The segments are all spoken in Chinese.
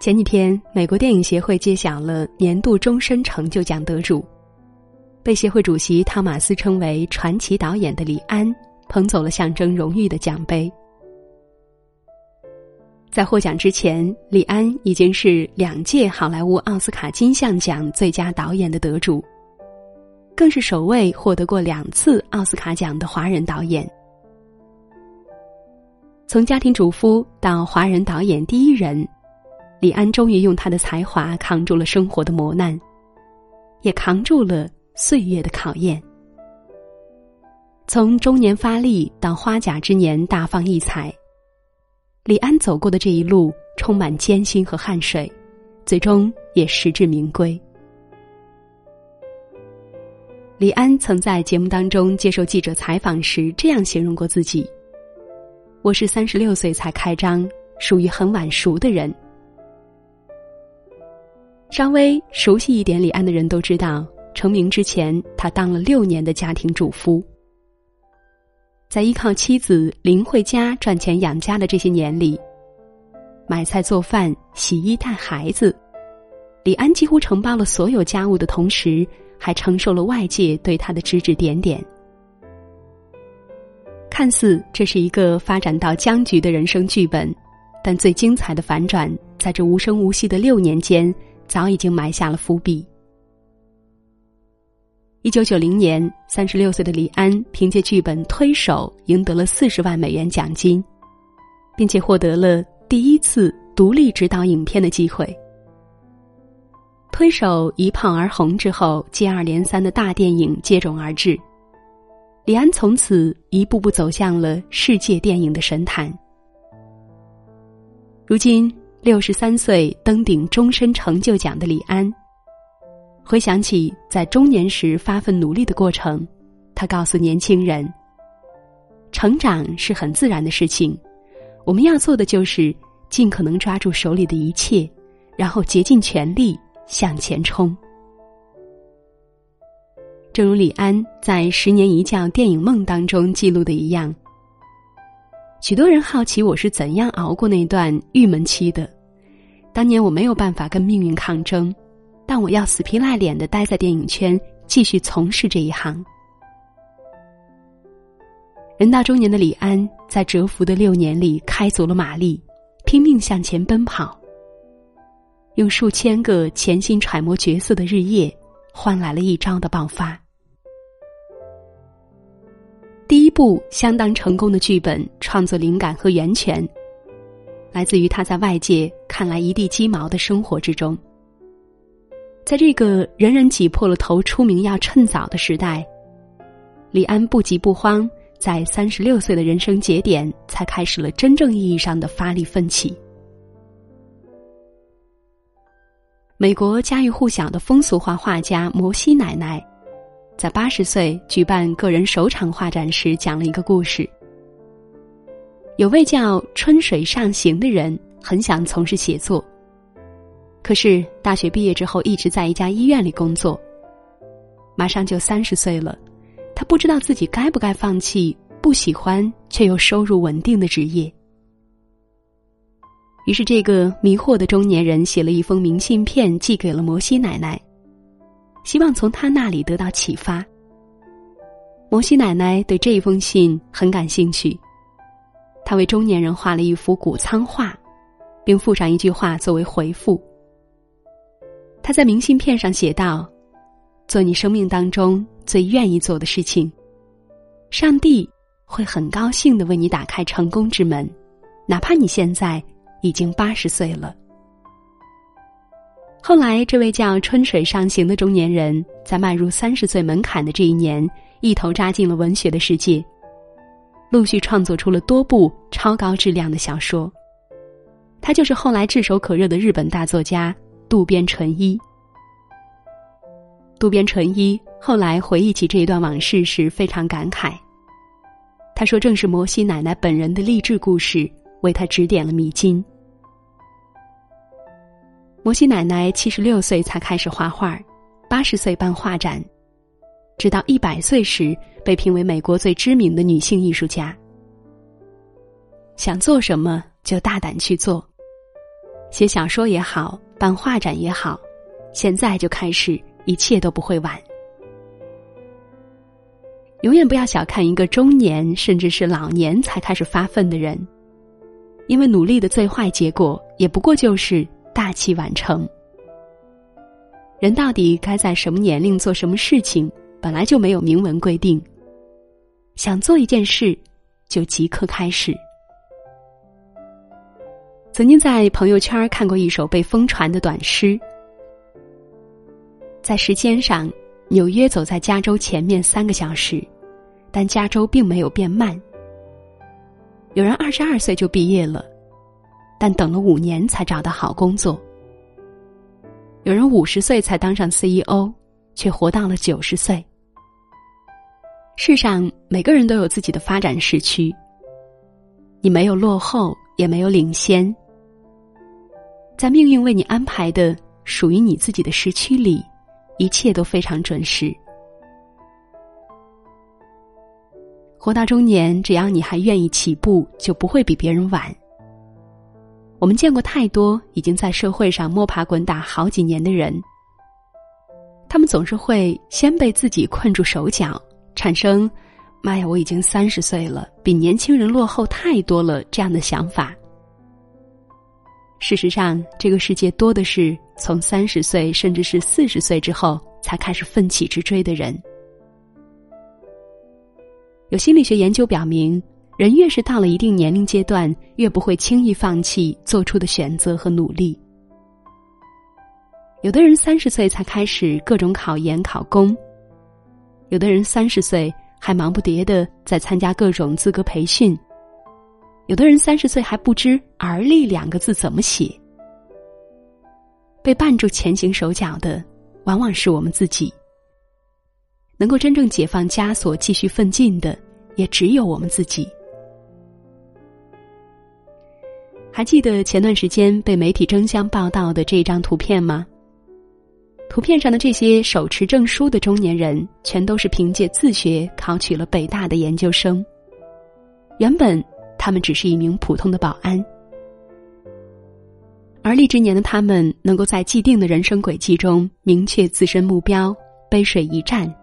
前几天，美国电影协会揭晓了年度终身成就奖得主，被协会主席汤马斯称为传奇导演的李安，捧走了象征荣誉的奖杯。在获奖之前，李安已经是两届好莱坞奥斯卡金像奖最佳导演的得主，更是首位获得过两次奥斯卡奖的华人导演。从家庭主夫到华人导演第一人，李安终于用他的才华扛住了生活的磨难，也扛住了岁月的考验。从中年发力到花甲之年大放异彩，李安走过的这一路充满艰辛和汗水，最终也实至名归。李安曾在节目当中接受记者采访时这样形容过自己。我是三十六岁才开张，属于很晚熟的人。稍微熟悉一点李安的人都知道，成名之前他当了六年的家庭主夫，在依靠妻子林慧嘉赚钱养家的这些年里，买菜做饭、洗衣带孩子，李安几乎承包了所有家务的同时，还承受了外界对他的指指点点。看似这是一个发展到僵局的人生剧本，但最精彩的反转在这无声无息的六年间，早已经埋下了伏笔。一九九零年，三十六岁的李安凭借剧本《推手》赢得了四十万美元奖金，并且获得了第一次独立执导影片的机会。《推手》一炮而红之后，接二连三的大电影接踵而至。李安从此一步步走向了世界电影的神坛。如今六十三岁登顶终身成就奖的李安，回想起在中年时发奋努力的过程，他告诉年轻人：“成长是很自然的事情，我们要做的就是尽可能抓住手里的一切，然后竭尽全力向前冲。”正如李安在《十年一觉电影梦》当中记录的一样，许多人好奇我是怎样熬过那段郁闷期的。当年我没有办法跟命运抗争，但我要死皮赖脸的待在电影圈，继续从事这一行。人到中年的李安，在蛰伏的六年里开足了马力，拼命向前奔跑，用数千个潜心揣摩角色的日夜，换来了一朝的爆发。第一部相当成功的剧本创作灵感和源泉，来自于他在外界看来一地鸡毛的生活之中。在这个人人挤破了头出名要趁早的时代，李安不急不慌，在三十六岁的人生节点，才开始了真正意义上的发力奋起。美国家喻户晓的风俗画画家摩西奶奶。在八十岁举办个人首场画展时，讲了一个故事。有位叫春水上行的人，很想从事写作，可是大学毕业之后一直在一家医院里工作。马上就三十岁了，他不知道自己该不该放弃不喜欢却又收入稳定的职业。于是，这个迷惑的中年人写了一封明信片，寄给了摩西奶奶。希望从他那里得到启发。摩西奶奶对这一封信很感兴趣，他为中年人画了一幅谷仓画，并附上一句话作为回复。他在明信片上写道：“做你生命当中最愿意做的事情，上帝会很高兴的为你打开成功之门，哪怕你现在已经八十岁了。”后来，这位叫春水上行的中年人，在迈入三十岁门槛的这一年，一头扎进了文学的世界，陆续创作出了多部超高质量的小说。他就是后来炙手可热的日本大作家渡边淳一。渡边淳一后来回忆起这一段往事时，非常感慨。他说：“正是摩西奶奶本人的励志故事，为他指点了迷津。”摩西奶奶七十六岁才开始画画，八十岁办画展，直到一百岁时被评为美国最知名的女性艺术家。想做什么就大胆去做，写小说也好，办画展也好，现在就开始，一切都不会晚。永远不要小看一个中年甚至是老年才开始发奋的人，因为努力的最坏结果也不过就是大器晚成。人到底该在什么年龄做什么事情，本来就没有明文规定。想做一件事，就即刻开始。曾经在朋友圈看过一首被疯传的短诗，在时间上。纽约走在加州前面三个小时，但加州并没有变慢。有人二十二岁就毕业了，但等了五年才找到好工作。有人五十岁才当上 CEO，却活到了九十岁。世上每个人都有自己的发展时区，你没有落后，也没有领先，在命运为你安排的属于你自己的时区里。一切都非常准时。活到中年，只要你还愿意起步，就不会比别人晚。我们见过太多已经在社会上摸爬滚打好几年的人，他们总是会先被自己困住手脚，产生“妈呀，我已经三十岁了，比年轻人落后太多了”这样的想法。事实上，这个世界多的是从三十岁甚至是四十岁之后才开始奋起直追的人。有心理学研究表明，人越是到了一定年龄阶段，越不会轻易放弃做出的选择和努力。有的人三十岁才开始各种考研考公，有的人三十岁还忙不迭的在参加各种资格培训。有的人三十岁还不知“而立”两个字怎么写，被绊住前行手脚的，往往是我们自己。能够真正解放枷锁、继续奋进的，也只有我们自己。还记得前段时间被媒体争相报道的这张图片吗？图片上的这些手持证书的中年人，全都是凭借自学考取了北大的研究生。原本。他们只是一名普通的保安，而立之年的他们能够在既定的人生轨迹中明确自身目标，背水一战，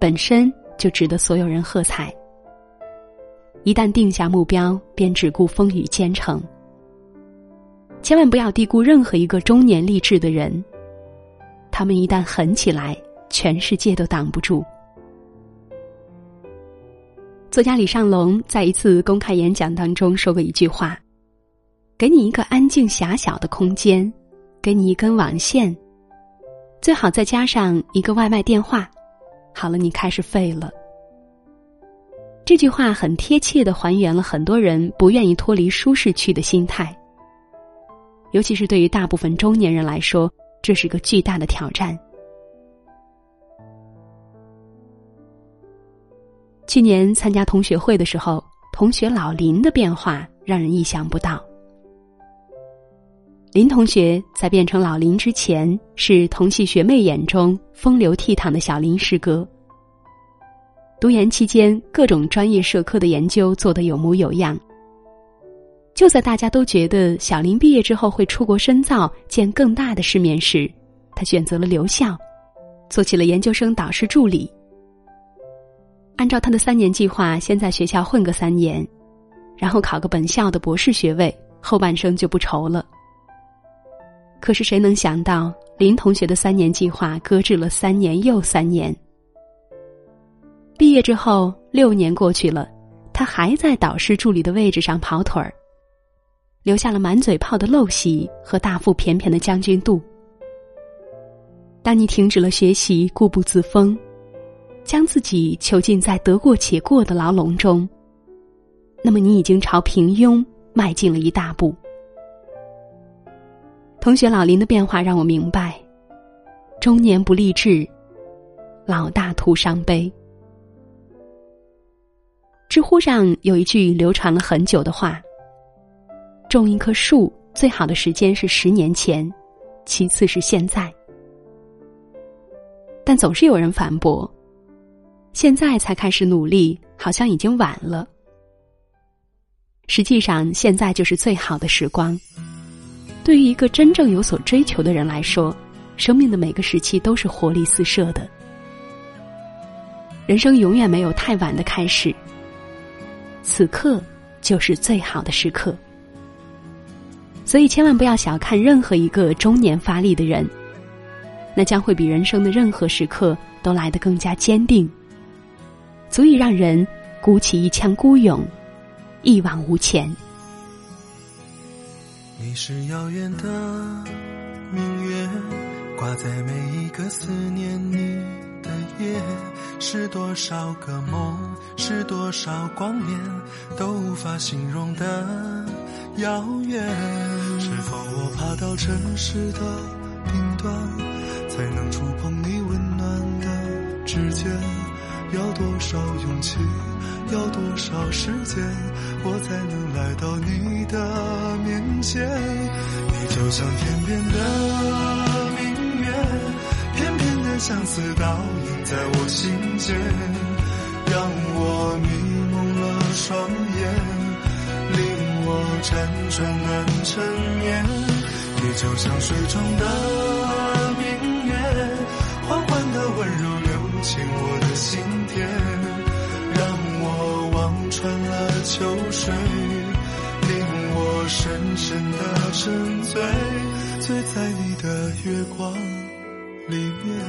本身就值得所有人喝彩。一旦定下目标，便只顾风雨兼程。千万不要低估任何一个中年励志的人，他们一旦狠起来，全世界都挡不住。作家李尚龙在一次公开演讲当中说过一句话：“给你一个安静狭小的空间，给你一根网线，最好再加上一个外卖电话，好了，你开始废了。”这句话很贴切的还原了很多人不愿意脱离舒适区的心态，尤其是对于大部分中年人来说，这是个巨大的挑战。去年参加同学会的时候，同学老林的变化让人意想不到。林同学在变成老林之前，是同系学妹眼中风流倜傥的小林师哥。读研期间，各种专业社科的研究做得有模有样。就在大家都觉得小林毕业之后会出国深造，见更大的世面时，他选择了留校，做起了研究生导师助理。按照他的三年计划，先在学校混个三年，然后考个本校的博士学位，后半生就不愁了。可是谁能想到，林同学的三年计划搁置了三年又三年。毕业之后六年过去了，他还在导师助理的位置上跑腿儿，留下了满嘴泡的陋习和大腹便便的将军肚。当你停止了学习，固步自封。将自己囚禁在得过且过的牢笼中，那么你已经朝平庸迈进了一大步。同学老林的变化让我明白：中年不励志，老大徒伤悲。知乎上有一句流传了很久的话：“种一棵树最好的时间是十年前，其次是现在。”但总是有人反驳。现在才开始努力，好像已经晚了。实际上，现在就是最好的时光。对于一个真正有所追求的人来说，生命的每个时期都是活力四射的。人生永远没有太晚的开始，此刻就是最好的时刻。所以，千万不要小看任何一个中年发力的人，那将会比人生的任何时刻都来得更加坚定，足以让人鼓起一腔孤勇，一往无前。你是遥远的明月，挂在每一个思念你的夜，是多少个梦，是多少光年，都无法形容的。遥远，是否我爬到城市的顶端，才能触碰你温暖的指尖？要多少勇气，要多少时间，我才能来到你的面前？你就像天边的明月，片片的相思倒映在我心间，让我迷辗转难成眠，你就像水中的明月，缓缓的温柔流进我的心田，让我望穿了秋水，令我深深的沉醉，醉在你的月光里面，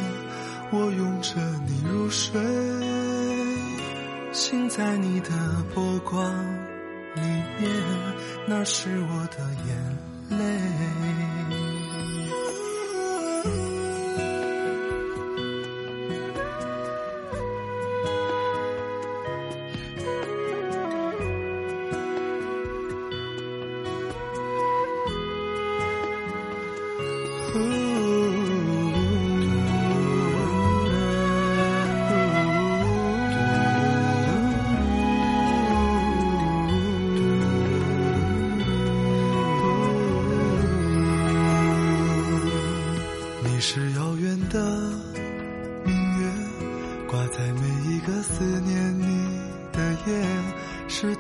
我拥着你入睡，醒在你的波光。里面，那是我的眼泪。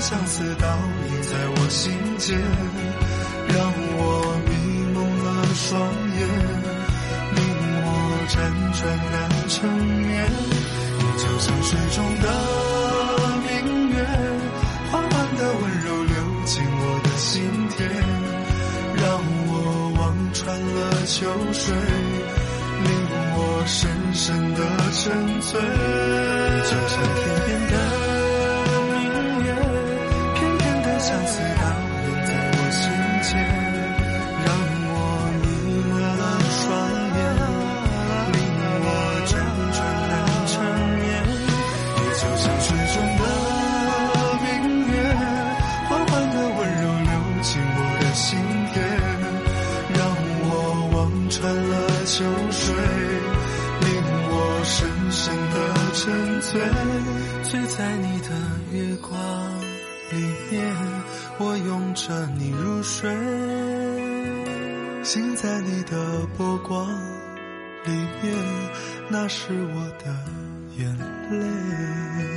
相思倒映在我心。间，让我迷蒙了双眼，令我辗转难成眠。你就像水中的明月，缓缓的温柔流进我的心田，让我望穿了秋水，令我深深的沉醉。醉醉在你的月光里面我拥着你入睡醒在你的波光里面那是我的眼泪